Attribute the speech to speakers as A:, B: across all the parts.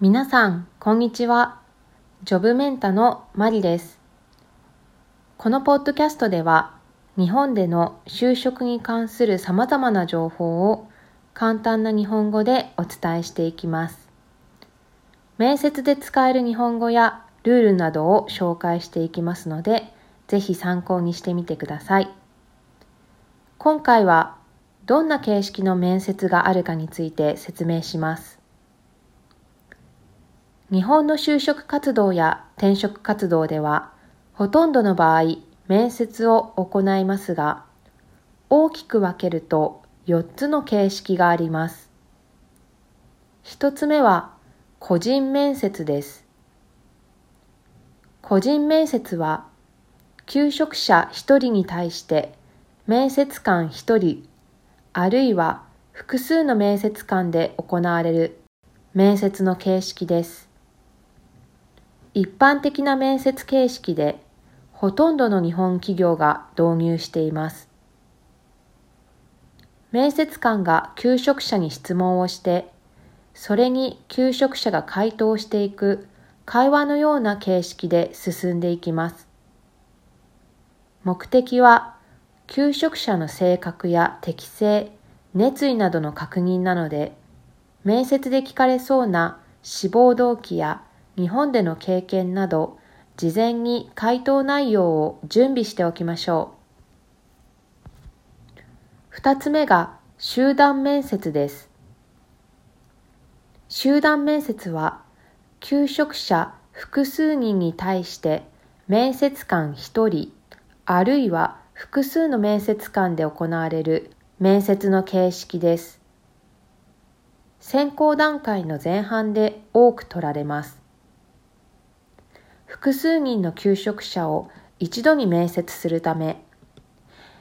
A: 皆さん、こんにちは。ジョブメンタのマリです。このポッドキャストでは、日本での就職に関する様々な情報を簡単な日本語でお伝えしていきます。面接で使える日本語やルールなどを紹介していきますので、ぜひ参考にしてみてください。今回はどんな形式の面接があるかについて説明します。日本の就職活動や転職活動では、ほとんどの場合、面接を行いますが、大きく分けると4つの形式があります。1つ目は個人面接です。個人面接は、求職者1人に対して面接官1人、あるいは複数の面接官で行われる面接の形式です。一般的な面接形式で、ほとんどの日本企業が導入しています。面接官が求職者に質問をして、それに求職者が回答していく会話のような形式で進んでいきます。目的は求職者の性格や適性、熱意などの確認なので、面接で聞かれそうな志望動機や日本での経験など、事前に回答内容を準備しておきましょう。二つ目が集団面接です。集団面接は、求職者複数人に対して面接官1人、あるいは複数の面接官で行われる面接の形式です。選考段階の前半で多く取られます。複数人の求職者を一度に面接するため、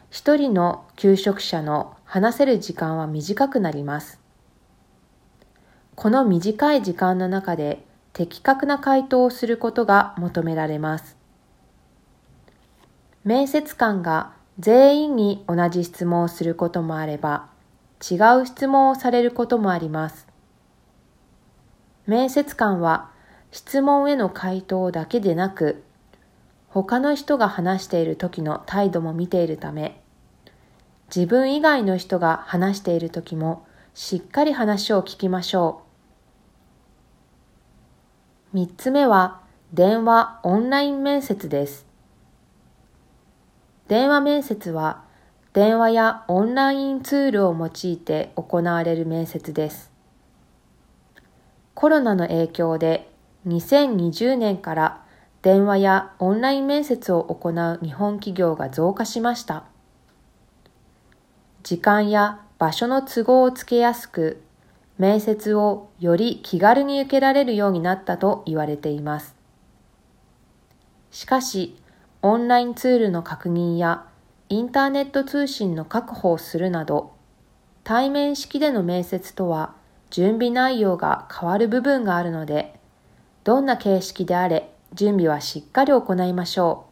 A: 一人の求職者の話せる時間は短くなります。この短い時間の中で的確な回答をすることが求められます。面接官が全員に同じ質問をすることもあれば、違う質問をされることもあります。面接官は質問への回答だけでなく、他の人が話している時の態度も見ているため、自分以外の人が話している時もしっかり話を聞きましょう。三つ目は、電話オンライン面接です。電話面接は、電話やオンラインツールを用いて行われる面接です。コロナの影響で2020年から電話やオンライン面接を行う日本企業が増加しました。時間や場所の都合をつけやすく、面接をより気軽に受けられるようになったと言われています。しかし、オンラインツールの確認やインターネット通信の確保をするなど、対面式での面接とは準備内容が変わる部分があるので、どんな形式であれ準備はしっかり行いましょ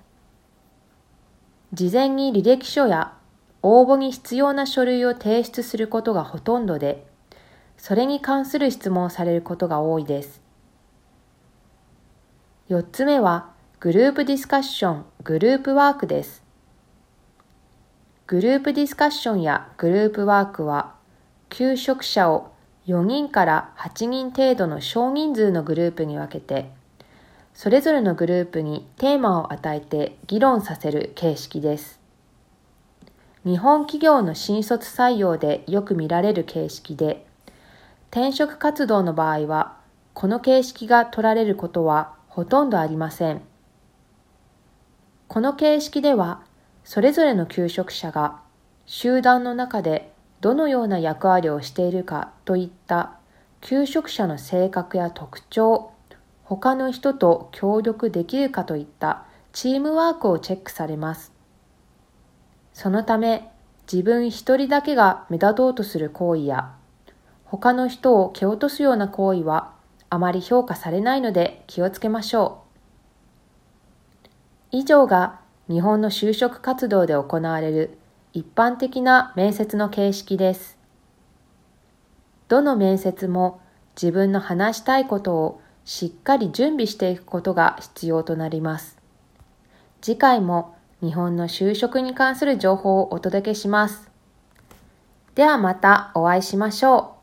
A: う。事前に履歴書や応募に必要な書類を提出することがほとんどで、それに関する質問をされることが多いです。4つ目は、グループディスカッション、グループワークです。グループディスカッションやグループワークは、求職者を4人から8人程度の少人数のグループに分けて、それぞれのグループにテーマを与えて議論させる形式です。日本企業の新卒採用でよく見られる形式で、転職活動の場合は、この形式が取られることはほとんどありません。この形式では、それぞれの求職者が集団の中でどのような役割をしているかといった求職者の性格や特徴、他の人と協力できるかといったチームワークをチェックされます。そのため、自分一人だけが目立とうとする行為や他の人を蹴落とすような行為はあまり評価されないので気をつけましょう。以上が日本の就職活動で行われる一般的な面接の形式です。どの面接も自分の話したいことをしっかり準備していくことが必要となります。次回も日本の就職に関する情報をお届けします。ではまたお会いしましょう。